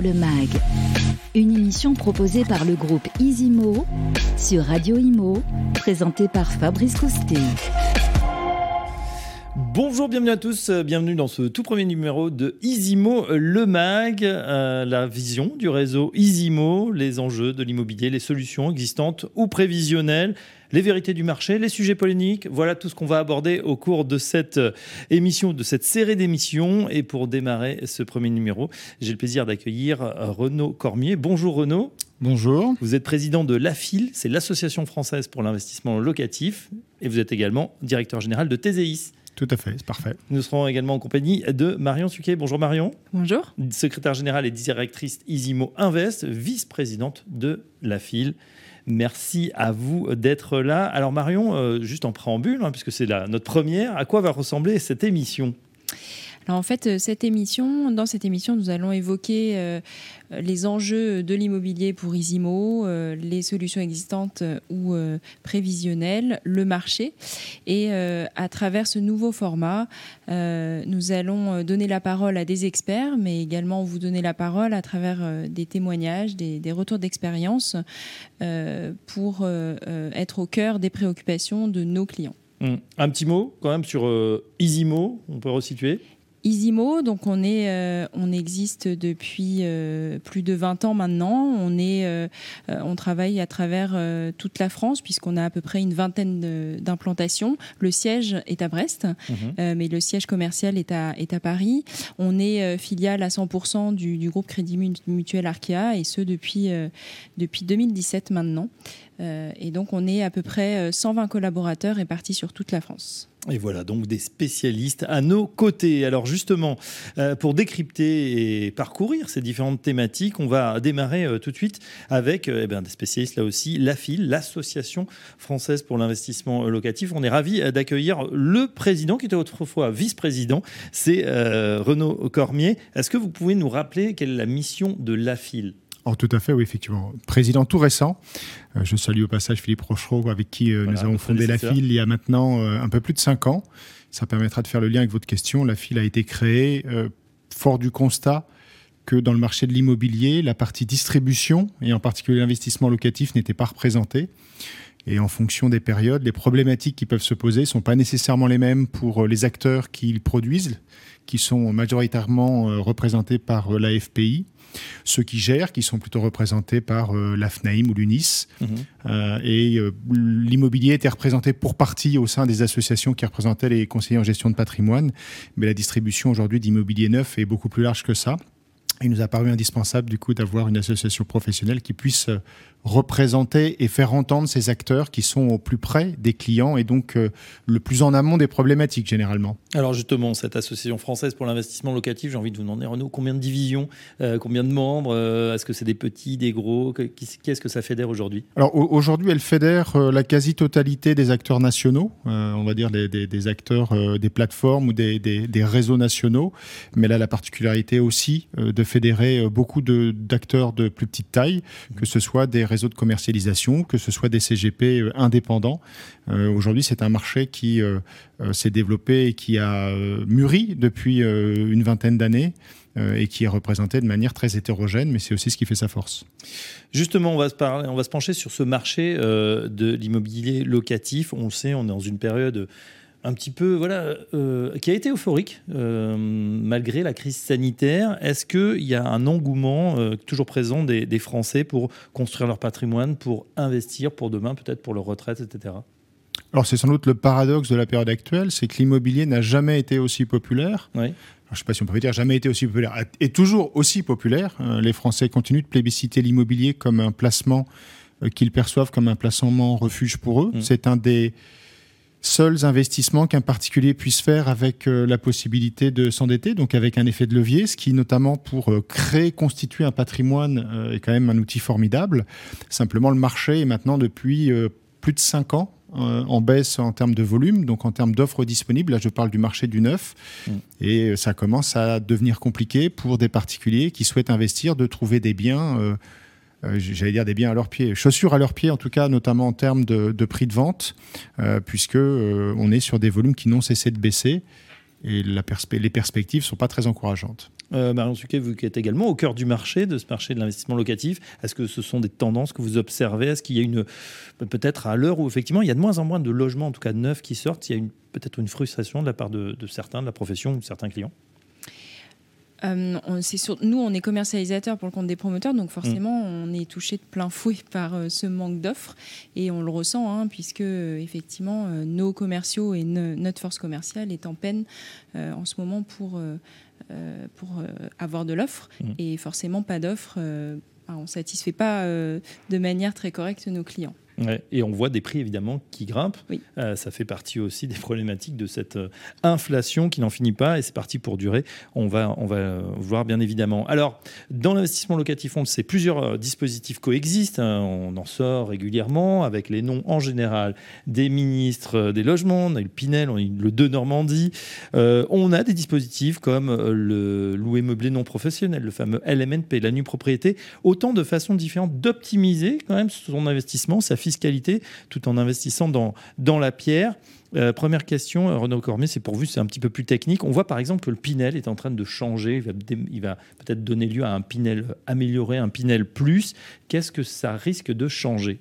Le Mag, une émission proposée par le groupe Isimo sur Radio Imo, présentée par Fabrice Coustet. Bonjour, bienvenue à tous, bienvenue dans ce tout premier numéro de Isimo le Mag, euh, la vision du réseau Isimo, les enjeux de l'immobilier, les solutions existantes ou prévisionnelles les vérités du marché, les sujets polémiques. Voilà tout ce qu'on va aborder au cours de cette euh, émission, de cette série d'émissions. Et pour démarrer ce premier numéro, j'ai le plaisir d'accueillir euh, Renaud Cormier. Bonjour Renaud. Bonjour. Vous êtes président de l'AFIL, c'est l'Association française pour l'investissement locatif. Et vous êtes également directeur général de TZIS. Tout à fait, c'est parfait. Nous serons également en compagnie de Marion Suquet. Bonjour Marion. Bonjour. Secrétaire générale et directrice Isimo Invest, vice-présidente de la FIL. Merci à vous d'être là. Alors Marion, euh, juste en préambule, hein, puisque c'est notre première, à quoi va ressembler cette émission? En fait, euh, cette émission, dans cette émission, nous allons évoquer euh, les enjeux de l'immobilier pour Isimo, euh, les solutions existantes ou prévisionnelles, le marché. Et à travers ce nouveau format, nous allons donner la parole à des experts, mais également vous donner la parole à travers des témoignages, des, retours d'expérience pour être au cœur des préoccupations de nos clients. Hum. Un petit mot quand même sur Isimo, on peut resituer? Isimo, donc on, est, euh, on existe depuis euh, plus de 20 ans maintenant. On, est, euh, on travaille à travers toute la France puisqu'on a à peu près une vingtaine d'implantations. Le siège est à Brest, mhm. mais le siège commercial est à, est à Paris. On est filiale à 100% du, du, groupe Crédit Mutuel Arkea et ce depuis, depuis 2017 maintenant. Et donc on est à peu près 120 collaborateurs répartis sur toute la France. Et voilà donc des spécialistes à nos côtés. Alors justement, euh, pour décrypter et parcourir ces différentes thématiques, on va démarrer euh, tout de suite avec euh, eh bien, des spécialistes là aussi, l'AFIL, l'Association française pour l'investissement locatif. On est ravi d'accueillir le président qui était autrefois vice-président, c'est Renaud Cormier. Est-ce que vous pouvez nous rappeler quelle est la mission de l'AFIL Oh, tout à fait, oui, effectivement. Président tout récent. Euh, je salue au passage Philippe Rochereau, avec qui euh, nous avons fondé la FIL il y a maintenant euh, un peu plus de cinq ans. Ça permettra de faire le lien avec votre question. La FIL a été créée fort du constat que dans le marché de l'immobilier, la partie distribution, et en particulier l'investissement locatif, n'était pas représentée. Et en fonction des périodes, les problématiques qui peuvent se poser ne sont pas nécessairement les mêmes pour les acteurs qui produisent, qui sont majoritairement représentés par la FPI ceux qui gèrent, qui sont plutôt représentés par euh, l'AFNAIM ou l'UNIS. Mhm. Euh, et euh, l'immobilier était représenté pour partie au sein des associations qui représentaient les conseillers en gestion de patrimoine. Mais la distribution aujourd'hui d'immobilier neuf est beaucoup plus large que ça. Il nous a paru indispensable du coup d'avoir une association professionnelle qui puisse représenter et faire entendre ces acteurs qui sont au plus près des clients et donc euh, le plus en amont des problématiques généralement. Alors justement, cette association française pour l'investissement locatif, j'ai envie de vous demander Renaud, combien de divisions, euh, combien de membres euh, Est-ce que c'est des petits, des gros Qu'est-ce que ça fédère aujourd'hui? Alors aujourd'hui, elle fédère la quasi-totalité des acteurs nationaux, on va dire des, des, acteurs des plateformes ou des, des, réseaux nationaux, mais elle a la particularité aussi de fédérer beaucoup d'acteurs de, de plus petite taille, que ce soit des réseaux de commercialisation, que ce soit des CGP euh, indépendants. Euh, aujourd'hui, c'est un marché qui euh, s'est développé et qui a mûri depuis une vingtaine d'années et qui est représenté de manière très hétérogène, mais c'est aussi ce qui fait sa force. Justement, on va se, parler, on va se pencher sur ce marché de l'immobilier locatif. On le sait, on est dans une période un petit peu, voilà, euh, qui a été euphorique euh, malgré la crise sanitaire. Est-ce qu'il y a un engouement euh, toujours présent des, Français pour construire leur patrimoine, pour investir pour demain, peut-être pour leur retraite, etc. Alors c'est sans doute le paradoxe de la période actuelle, c'est que l'immobilier n'a jamais été aussi populaire. je ne sais pas si on peut dire jamais été aussi populaire, est toujours aussi populaire. les Français continuent de plébisciter l'immobilier comme un placement qu'ils perçoivent comme un placement refuge pour eux. Mmh. C'est un des seuls investissements qu'un particulier puisse faire avec euh, la possibilité de s'endetter, donc avec un effet de levier, ce qui notamment pour euh, créer, constituer un patrimoine euh, est quand même un outil formidable. Simplement, le marché est maintenant depuis plus de 5 ans en baisse en termes de volume, donc en termes d'offres disponibles. Là, je parle du marché du neuf. Mm. Et ça commence à devenir compliqué pour des particuliers qui souhaitent investir de trouver des biens j'allais dire des biens à leurs pieds, chaussures à leurs pieds en tout cas, notamment en termes de, prix de vente, euh, puisque euh, on est sur des volumes qui n'ont cessé de baisser. et les perspectives sont pas très encourageantes. Euh, Marion Suquet, vous qui êtes également au cœur du marché, de ce marché de l'investissement locatif, est-ce que ce sont des tendances que vous observez? Est-ce qu'il y a une, peut-être à l'heure où effectivement il y a de moins en moins de logements, en tout cas neufs, qui sortent, il y a peut-être une frustration de la part de, de certains de la profession ou de certains clients? Euh, nous, on est commercialisateur pour le compte des promoteurs, donc forcément, mm. on est touché de plein fouet par euh, ce manque d'offres et on le ressent, hein, puisque euh, effectivement, nos commerciaux et notre force commerciale est en peine en ce moment pour, pour avoir de l'offre mm. et forcément pas d'offre. on ne satisfait pas de manière très correcte nos clients et on voit des prix évidemment qui grimpent. Euh, ça fait partie aussi des problématiques de cette euh, inflation qui n'en finit pas et c'est parti pour durer. On va, on va voir bien évidemment. Alors, dans l'investissement locatif, on le sait, plusieurs euh, dispositifs coexistent. Hein. On en sort régulièrement avec les noms en général des ministres des logements. On a eu le Pinel, on a eu le De Normandie. on a des dispositifs comme le louer meublé non professionnel, le fameux LMNP, la nue propriété. Autant de façons différentes d'optimiser quand même son investissement, sa fiscalité tout en investissant dans, dans la pierre. Euh, première question, euh, Renaud Cormier, c'est pour vous, c'est un petit peu plus technique. On voit par exemple que le Pinel est en train de changer. Il va, il va peut-être donner lieu à un Pinel amélioré, un Pinel plus. Qu'est-ce que ça risque de changer?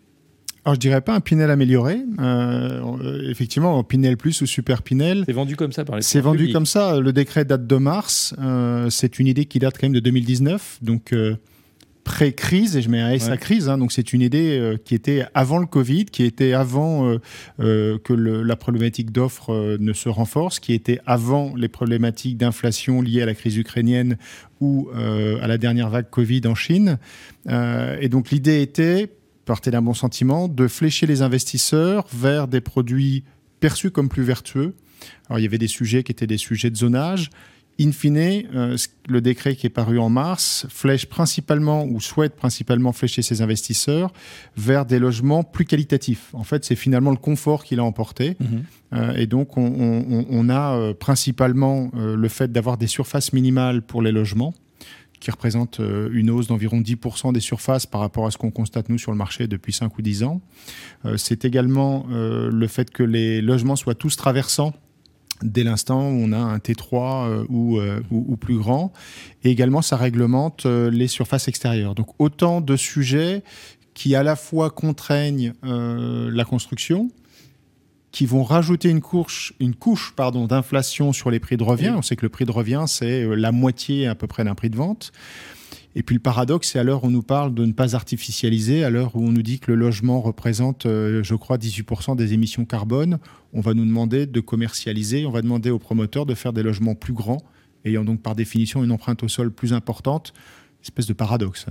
Alors, je dirais pas un Pinel amélioré. Euh, effectivement, Pinel Plus ou Super Pinel. C'est vendu comme ça par les C'est vendu comme ça. Le décret date de mars. c'est une idée qui date quand même de 2019. Donc, pré-crise, et je mets un S à crise, hein, donc c'est une idée euh, qui était avant le Covid, qui était avant euh, euh, que la problématique d'offres ne se renforce, qui était avant les problématiques d'inflation liées à la crise ukrainienne ou à la dernière vague Covid en Chine. et donc l'idée était, partait d'un bon sentiment, de flécher les investisseurs vers des produits perçus comme plus vertueux. Alors il y avait des sujets qui étaient des sujets de zonage, In fine, euh, le décret qui est paru en mars flèche principalement ou souhaite principalement flécher ses investisseurs vers des logements plus qualitatifs. En fait, c'est finalement le confort qu'il a emporté. Mhm. Euh, et donc, on, a euh, principalement le fait d'avoir des surfaces minimales pour les logements qui représentent une hausse d'environ 10% des surfaces par rapport à ce qu'on constate nous sur le marché depuis 5 ou 10 ans. c'est également le fait que les logements soient tous traversants dès l'instant où on a un T3 euh, euh, ou, plus grand. Et également, ça réglemente euh, les surfaces extérieures. Donc autant de sujets qui à la fois contraignent la construction, qui vont rajouter une couche, une couche pardon, d'inflation sur les prix de revient. On sait que le prix de revient, c'est la moitié à peu près d'un prix de vente. Et puis le paradoxe, c'est à l'heure où on nous parle de ne pas artificialiser, à l'heure où on nous dit que le logement représente, euh, je crois, 18% des émissions carbone, on va nous demander de commercialiser, on va demander aux promoteurs de faire des logements plus grands, ayant donc par définition une empreinte au sol plus importante espèce de paradoxe.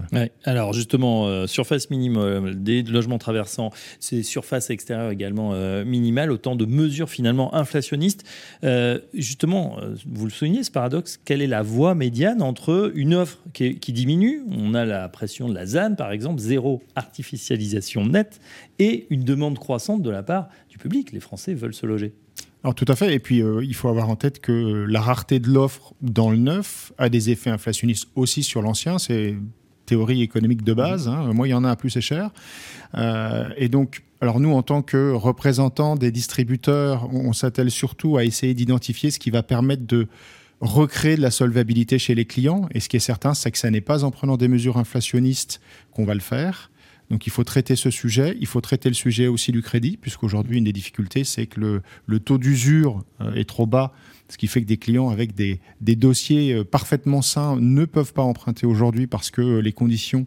Alors justement, euh, surface minimum euh, des logements traversants, c'est surface extérieure également euh, minimale, autant de mesures finalement inflationnistes. justement, vous le soulignez, ce paradoxe, quelle est la voie médiane entre une offre qui, qui, diminue, on a la pression de la ZAN par exemple, zéro artificialisation nette, et une demande croissante de la part du public, les Français veulent se loger alors tout à fait. Et puis euh, il faut avoir en tête que la rareté de l'offre dans le neuf a des effets inflationnistes aussi sur l'ancien. C'est théorie économique de base. Hein. Moi, il y en a, plus c'est cher. Euh, et donc, alors nous, en tant que représentants des distributeurs, on, s'attelle surtout à essayer d'identifier ce qui va permettre de recréer de la solvabilité chez les clients. Et ce qui est certain, c'est que ce n'est pas en prenant des mesures inflationnistes qu'on va le faire. Donc il faut traiter ce sujet, il faut traiter le sujet aussi du crédit, puisqu'aujourd'hui, une des difficultés, c'est que le, taux d'usure euh, est trop bas, ce qui fait que des clients avec des, dossiers euh, parfaitement sains ne peuvent pas emprunter aujourd'hui parce que les conditions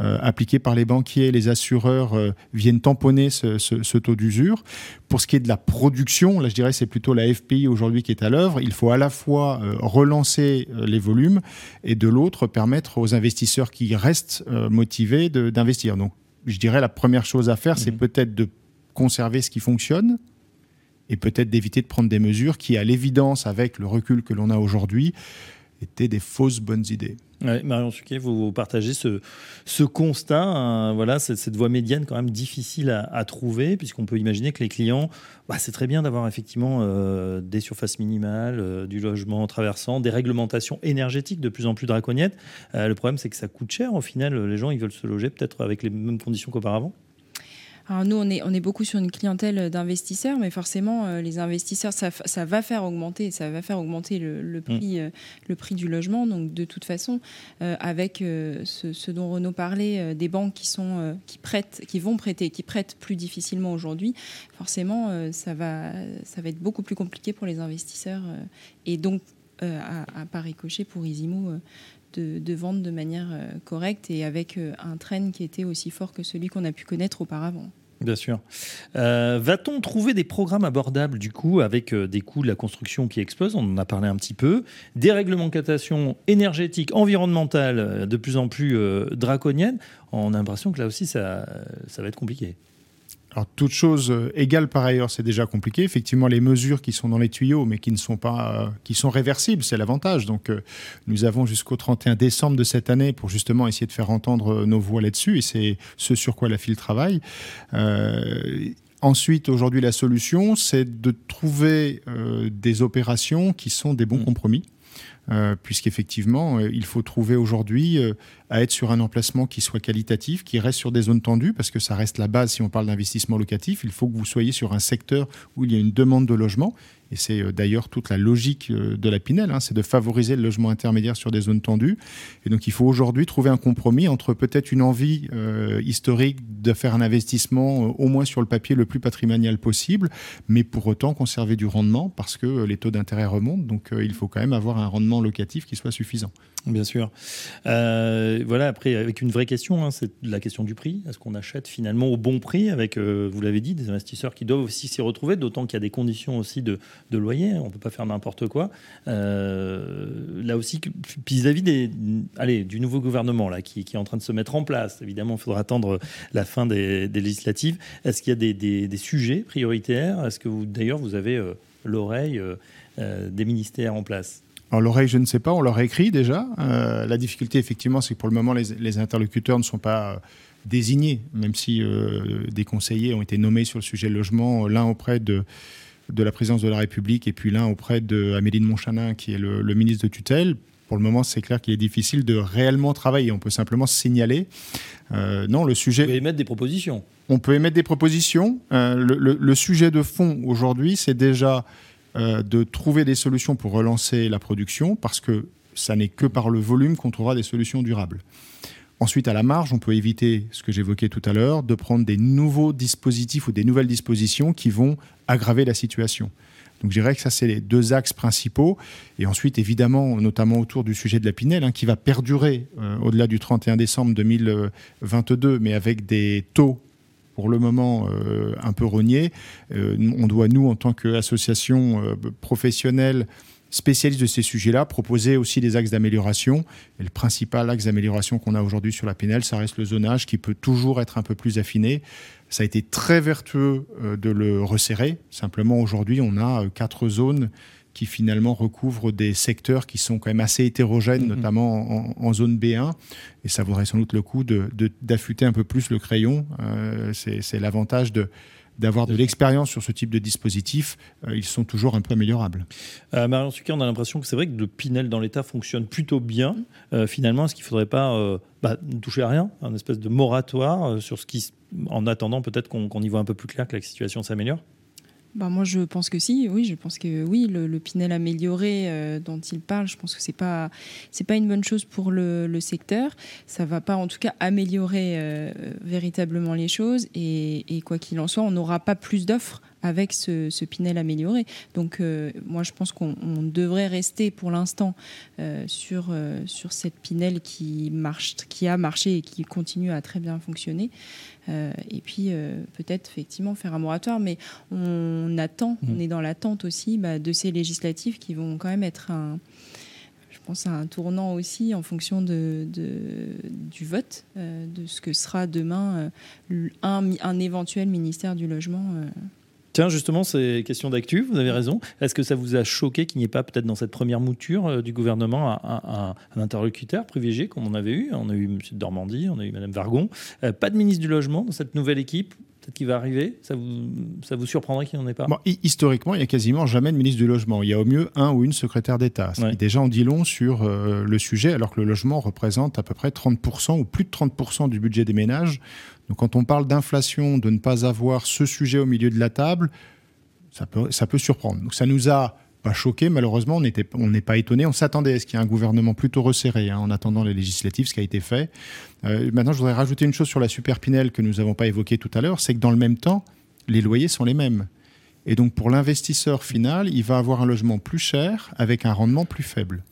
euh, appliquées par les banquiers, les assureurs viennent tamponner ce, taux d'usure. Pour ce qui est de la production, là je dirais c'est plutôt la FPI aujourd'hui qui est à l'œuvre. Il faut à la fois relancer les volumes et de l'autre permettre aux investisseurs qui restent motivés d'investir. Donc je dirais la première chose à faire, c'est mhm. peut-être de conserver ce qui fonctionne et peut-être d'éviter de prendre des mesures qui, à l'évidence, avec le recul que l'on a aujourd'hui, étaient des fausses bonnes idées. Marion Suquet, vous partagez ce, constat, hein, voilà, cette, cette, voie médiane quand même difficile à, trouver, puisqu'on peut imaginer que les clients, bah, c'est très bien d'avoir effectivement euh, des surfaces minimales, euh, du logement traversant, des réglementations énergétiques de plus en plus draconiennes. Euh, le problème, c'est que ça coûte cher. Au final, les gens, ils veulent se loger peut-être avec les mêmes conditions qu'auparavant. Alors nous, on est, on est beaucoup sur une clientèle d'investisseurs, mais forcément, euh, les investisseurs, ça, ça, va faire augmenter, ça va faire augmenter le, mm. prix, euh, le prix du logement. Donc de toute façon, euh, avec ce, ce, dont Renaud parlait, des banques qui sont qui prêtent, qui vont prêter, qui prêtent plus difficilement aujourd'hui, forcément, ça va, ça va être beaucoup plus compliqué pour les investisseurs et donc à, à pas ricochet pour Isimo. De, de, vendre de manière correcte et avec un train qui était aussi fort que celui qu'on a pu connaître auparavant. Bien sûr. Euh, va-t-on trouver des programmes abordables du coup avec euh, des coûts de la construction qui explosent? On en a parlé un petit peu. Des réglementations énergétiques, environnementales euh, de plus en plus draconiennes. On a l'impression que là aussi ça, ça va être compliqué. Alors, toute chose euh, égale par ailleurs, c'est déjà compliqué. Effectivement, les mesures qui sont dans les tuyaux, mais qui ne sont pas, euh, qui sont réversibles, c'est l'avantage. Donc, euh, nous avons jusqu'au 31 décembre de cette année pour justement essayer de faire entendre nos voix là-dessus, et c'est ce sur quoi la file travaille. Ensuite, aujourd'hui, la solution, c'est de trouver des opérations qui sont des bons mmh. compromis. Euh, puisqu'effectivement, euh, il faut trouver aujourd'hui euh, à être sur un emplacement qui soit qualitatif, qui reste sur des zones tendues, parce que ça reste la base si on parle d'investissement locatif. Il faut que vous soyez sur un secteur où il y a une demande de logement et c'est d'ailleurs toute la logique de la Pinel, hein, c'est de favoriser le logement intermédiaire sur des zones tendues. Et donc il faut aujourd'hui trouver un compromis entre peut-être une envie historique de faire un investissement au moins sur le papier le plus patrimonial possible, mais pour autant conserver du rendement parce que les taux d'intérêt remontent. Donc il faut quand même avoir un rendement locatif qui soit suffisant. Bien sûr. voilà, après, avec une vraie question, hein, c'est la question du prix. Est-ce qu'on achète finalement au bon prix avec, vous l'avez dit, des investisseurs qui doivent aussi s'y retrouver, d'autant qu'il y a des conditions aussi de, de loyer. On ne peut pas faire n'importe quoi. Euh, là aussi, vis-à-vis des, du nouveau gouvernement là, qui, est en train de se mettre en place, évidemment, il faudra attendre la fin des, législatives. Est-ce qu'il y a des, sujets prioritaires? Est-ce que d'ailleurs, vous avez euh, l'oreille euh, des ministères en place? Alors l'oreille, je ne sais pas, on leur a écrit déjà. la difficulté, effectivement, c'est que pour le moment, les, interlocuteurs ne sont pas désignés, même si des conseillers ont été nommés sur le sujet logement, l'un auprès de, de la présidence de la République et puis l'un auprès de Amélie de Montchanin, qui est le, ministre de tutelle. Pour le moment, c'est clair qu'il est difficile de réellement travailler. On peut simplement signaler. Euh, non, le sujet. On peut émettre des propositions. On peut émettre des propositions. Euh, le, sujet de fond aujourd'hui, c'est déjà euh, de trouver des solutions pour relancer la production, parce que ça n'est que par le volume qu'on trouvera des solutions durables. Ensuite, à la marge, on peut éviter ce que j'évoquais tout à l'heure, de prendre des nouveaux dispositifs ou des nouvelles dispositions qui vont aggraver la situation. Donc je dirais que ça, c'est les deux axes principaux. Et ensuite, évidemment, notamment autour du sujet de la Pinel, hein, qui va perdurer euh, au-delà du 31 décembre 2022, mais avec des taux pour le moment euh, un peu rognés. Euh, on doit, nous, en tant qu'association professionnelle, spécialiste de ces sujets-là, proposer aussi des axes d'amélioration. Et le principal axe d'amélioration qu'on a aujourd'hui sur la Pinel, ça reste le zonage qui peut toujours être un peu plus affiné. Ça a été très vertueux euh, de le resserrer. Simplement, aujourd'hui, on a euh, quatre zones qui finalement recouvrent des secteurs qui sont quand même assez hétérogènes, mm-hmm. notamment en, zone B1. Et ça vaudrait sans doute le coup d'affûter un peu plus le crayon. Euh, c'est l'avantage de d'avoir de l'expérience sur ce type de dispositif, euh, ils sont toujours un peu améliorables. Euh, Marion Sucre, on a l'impression que c'est vrai que le Pinel dans l'État fonctionne plutôt bien. Euh, finalement, est-ce qu'il ne faudrait pas euh, bah, toucher à rien, un espèce de moratoire sur ce qui, en attendant peut-être qu'on y voit un peu plus clair que la situation s'améliore? Bah moi, je pense que si, oui, je pense que oui, le, Pinel amélioré euh, dont il parle, je pense que c'est pas pas une bonne chose pour le, secteur. Ça va pas, en tout cas, améliorer euh, véritablement les choses. Et quoi qu'il en soit, on n'aura pas plus d'offres avec ce, ce, Pinel amélioré. Donc, euh, moi, je pense qu'on devrait rester pour l'instant euh, sur, euh, sur cette Pinel qui, marche, qui a marché et qui continue à très bien fonctionner. et puis, peut-être, effectivement, faire un moratoire. Mais on attend, mmh. on est dans l'attente aussi bah, de ces législatives qui vont quand même être un je pense à un tournant aussi en fonction de, du vote, de ce que sera demain un, un, éventuel ministère du logement Tiens, justement, c'est question d'actu, vous avez raison. Est-ce que ça vous a choqué qu'il n'y ait pas, peut-être dans cette première mouture euh, du gouvernement, un, interlocuteur privilégié comme on avait eu? On a eu M. Dormandy, on a eu Mme Vargon. Euh, pas de ministre du Logement dans cette nouvelle équipe? Peut-être qu'il va arriver ça vous, ça vous surprendrait qu'il n'y en ait pas Historiquement, il n'y a quasiment jamais de ministre du Logement. Il y a au mieux un ou une secrétaire d'État. Déjà, on dit long sur euh, le sujet, alors que le logement représente à peu près 30% ou plus de 30% du budget des ménages. Donc quand on parle d'inflation, de ne pas avoir ce sujet au milieu de la table, ça peut, ça peut surprendre. Donc ça nous a pas choqué, malheureusement, on n'est pas étonné. On s'attendait à ce qu'il y ait un gouvernement plutôt resserré hein, en attendant les législatives, ce qui a été fait. Euh, maintenant, je voudrais rajouter une chose sur la super Pinel que nous n'avons pas évoquée tout à l'heure, c'est que dans le même temps, les loyers sont les mêmes. Et donc pour l'investisseur final, il va avoir un logement plus cher avec un rendement plus faible.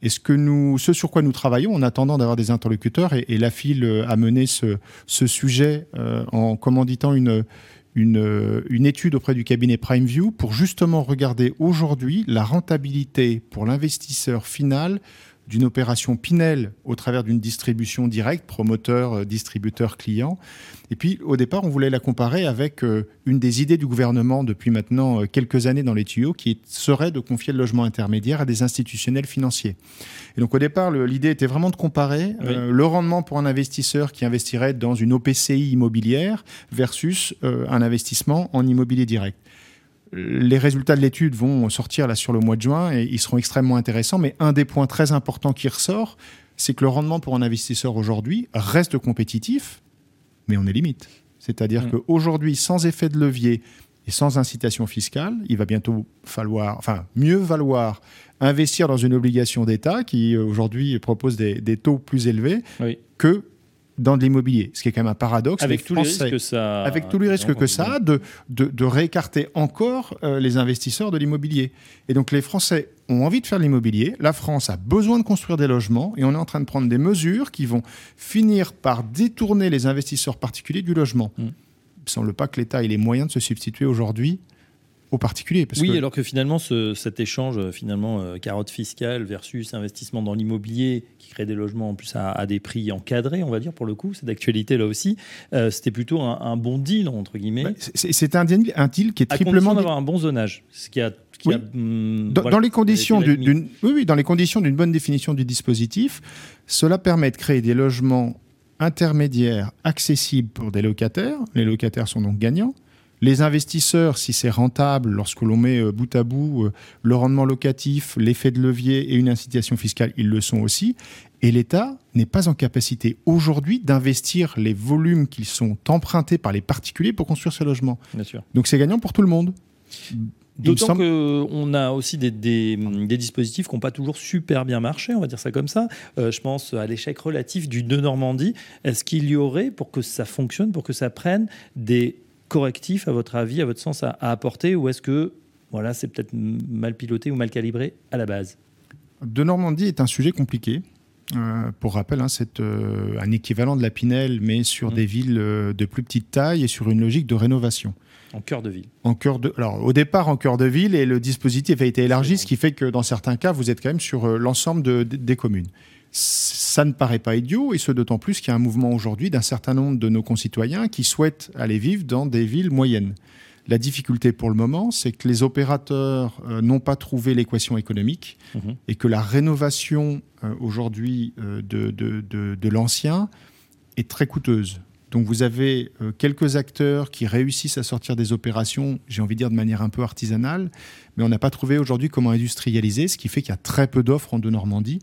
Et ce, que nous, ce sur quoi nous travaillons en attendant d'avoir des interlocuteurs, et, la FIL a mené ce, sujet euh, en commanditant une, une, une, étude auprès du cabinet PrimeView pour justement regarder aujourd'hui la rentabilité pour l'investisseur final d'une opération Pinel au travers d'une distribution directe, promoteur, euh, distributeur, client. Et puis, au départ, on voulait la comparer avec euh, une des idées du gouvernement depuis maintenant euh, quelques années dans les tuyaux, qui serait de confier le logement intermédiaire à des institutionnels financiers. Et donc, au départ, l'idée était vraiment de comparer le rendement pour un investisseur qui investirait dans une OPCI immobilière versus un investissement en immobilier direct les résultats de l'étude vont sortir là sur le mois de juin et ils seront extrêmement intéressants. Mais un des points très importants qui ressort, c'est que le rendement pour un investisseur aujourd'hui reste compétitif, mais on est limite. C'est-à-dire mm. qu'aujourd'hui, sans effet de levier et sans incitation fiscale, il va bientôt falloir, enfin, mieux valoir investir dans une obligation d'État qui aujourd'hui propose des, taux plus élevés que dans de l'immobilier, ce qui est quand même un paradoxe. Avec tous les risques que ça, avec tous les risques que ça a de, de, réécarter encore euh, les investisseurs de l'immobilier. Et donc les Français ont envie de faire de l'immobilier, la France a besoin de construire des logements, et on est en train de prendre des mesures qui vont finir par détourner les investisseurs particuliers du logement. Mm. Il ne semble pas que l'État ait les moyens de se substituer aujourd'hui aux particuliers. oui, alors que finalement, cet échange, euh, finalement, euh, carotte fiscale versus investissement dans l'immobilier, qui crée des logements en plus à, des prix encadrés, on va dire, pour le coup, c'est d'actualité là aussi, euh, c'était plutôt un, bon deal, entre guillemets. c'est un deal, un deal qui est triplement. d'avoir un bon zonage, ce qui a hum, dans, les conditions d'une oui, oui, dans les conditions d'une bonne définition du dispositif, cela permet de créer des logements intermédiaires accessibles pour des locataires. Les locataires sont donc gagnants. Les investisseurs, si c'est rentable, lorsque l'on met euh, bout à bout euh, le rendement locatif, l'effet de levier et une incitation fiscale, ils le sont aussi. Et l'État n'est pas en capacité aujourd'hui d'investir les volumes qui sont empruntés par les particuliers pour construire ces logements. Bien sûr. Donc c'est gagnant pour tout le monde. D'autant qu'on a aussi des, dispositifs qui n'ont pas toujours super bien marché, on va dire ça comme ça. Euh, je pense à l'échec relatif du de Normandie. Est-ce qu'il y aurait, pour que ça fonctionne, pour que ça prenne, des correctif, à votre avis, à votre sens, à, apporter Ou est-ce que voilà, c'est peut-être mal piloté ou mal calibré à la base? De Normandie est un sujet compliqué. Euh, pour rappel, hein, c'est euh, un équivalent de la Pinel, mais sur mmh. des villes euh, de plus petite taille et sur une logique de rénovation. En cœur de ville. En cœur de, alors, au départ, en cœur de ville, et le dispositif a été élargi, ce qui fait que dans certains cas, vous êtes quand même sur l'ensemble des communes ça ne paraît pas idiot, et ce d'autant plus qu'il y a un mouvement aujourd'hui d'un certain nombre de nos concitoyens qui souhaitent aller vivre dans des villes moyennes. La difficulté pour le moment, c'est que les opérateurs euh, n'ont pas trouvé l'équation économique mhm. et que la rénovation euh, aujourd'hui euh, de, de, l'ancien est très coûteuse. Donc vous avez quelques acteurs qui réussissent à sortir des opérations, j'ai envie de dire de manière un peu artisanale, mais on n'a pas trouvé aujourd'hui comment industrialiser, ce qui fait qu'il y a très peu d'offres en de Normandie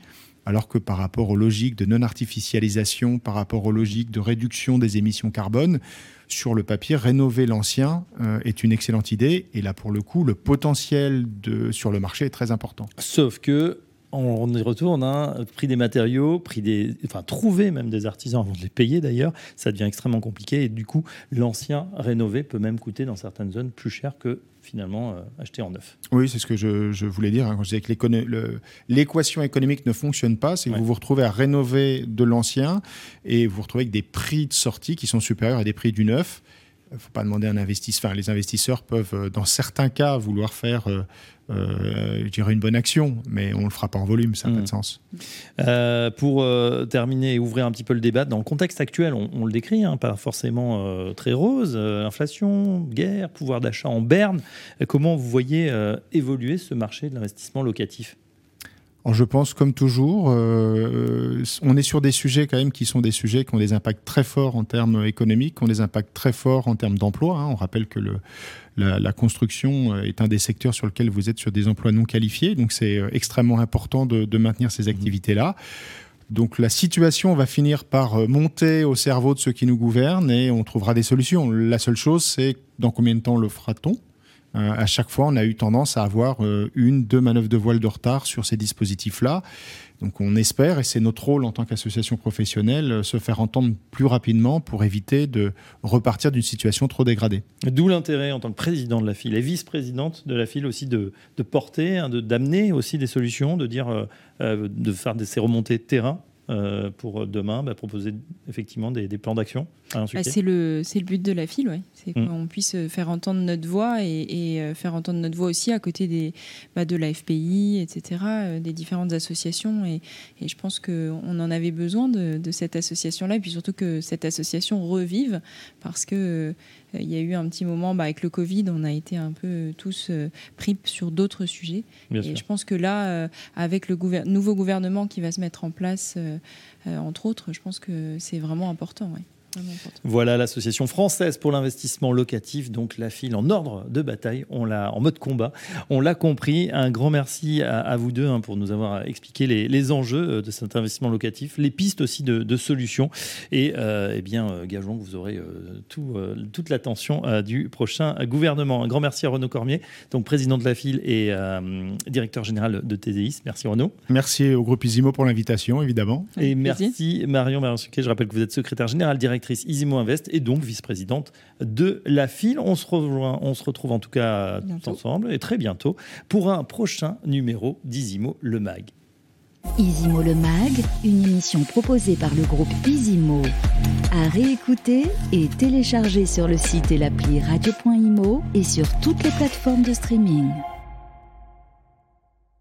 alors que par rapport aux logiques de non-artificialisation, par rapport aux logiques de réduction des émissions carbone, sur le papier, rénover l'ancien euh, est une excellente idée. Et là, pour le coup, le potentiel sur le marché est très important. Sauf que on y retourne, hein, prix des matériaux, prix des, enfin trouver même des artisans avant de les payer d'ailleurs, ça devient extrêmement compliqué et du coup l'ancien rénové peut même coûter dans certaines zones plus cher que finalement euh, acheter en neuf. Oui, c'est ce que je, voulais dire hein, quand je disais que l'équation économique ne fonctionne pas, c'est que vous vous retrouvez à rénover de l'ancien et vous vous retrouvez avec des prix de sortie qui sont supérieurs à des prix du neuf. Il ne faut pas demander à un investisseur. Enfin, les investisseurs peuvent, euh, dans certains cas, vouloir faire euh, euh, je dirais une bonne action, mais on ne le fera pas en volume, ça n'a pas de mm. sens. Euh, pour terminer et ouvrir un petit peu le débat, dans le contexte actuel, on, le décrit, hein, pas forcément très rose, inflation, guerre, pouvoir d'achat en berne. Comment vous voyez évoluer ce marché de l'investissement locatif? Je pense, comme toujours, euh, on est sur des sujets quand même qui sont des sujets qui ont des impacts très forts en termes économiques, qui ont des impacts très forts en termes d'emploi. Hein. On rappelle que le, la, construction est un des secteurs sur lequel vous êtes sur des emplois non qualifiés, donc c'est euh, extrêmement important de, de maintenir ces mmh. activités-là. Donc la situation va finir par euh, monter au cerveau de ceux qui nous gouvernent et on trouvera des solutions. La seule chose, c'est dans combien de temps le fera-t-on? Euh, à chaque fois, on a eu tendance à avoir euh, une, deux manœuvres de voile de retard sur ces dispositifs-là. Donc on espère, et c'est notre rôle en tant qu'association professionnelle, euh, se faire entendre plus rapidement pour éviter de repartir d'une situation trop dégradée. D'où l'intérêt en tant que président de la FIL et vice-présidente de la FIL aussi de, porter, hein, d'amener aussi des solutions, de dire, de faire des, ces remontées de terrain euh, pour demain bah, proposer effectivement des, plans d'action bah, C'est le, le but de la file, ouais. c'est mm. qu'on puisse faire entendre notre voix et, euh, faire entendre notre voix aussi à côté des, bah, de la FPI, etc., euh, des différentes associations. Et, et je pense qu'on en avait besoin de, de cette association-là, et puis surtout que cette association revive, parce que il y a eu un petit moment bah, avec le Covid, on a été un peu tous pris sur d'autres sujets. et je pense que là, avec le nouveau gouvernement qui va se mettre en place euh, entre autres, je pense que c'est vraiment important. Voilà l'association française pour l'investissement locatif, donc la file en ordre de bataille, on l'a en mode combat, on l'a compris. Un grand merci à, vous deux hein, pour nous avoir expliqué les, enjeux euh, de cet investissement locatif, les pistes aussi de, solutions, et euh, eh bien euh, gageons que vous aurez tout, toute l'attention du prochain gouvernement. Un grand merci à Renaud Cormier, donc président de la file et directeur général de TDIS. Merci Renaud. Merci au groupe Isimo pour l'invitation, évidemment. Et merci Marion Marinsuquet. Je rappelle que vous êtes secrétaire général directeur directrice Isimo Invest et donc vice-présidente de la FIL. On se, rejoint, on se retrouve en tout cas tous ensemble et très bientôt pour un prochain numéro d'Isimo Le Mag. Isimo Le Mag, une émission proposée par le groupe Isimo. À réécouter et télécharger sur le site et l'appli radio.imo et sur toutes les plateformes de streaming.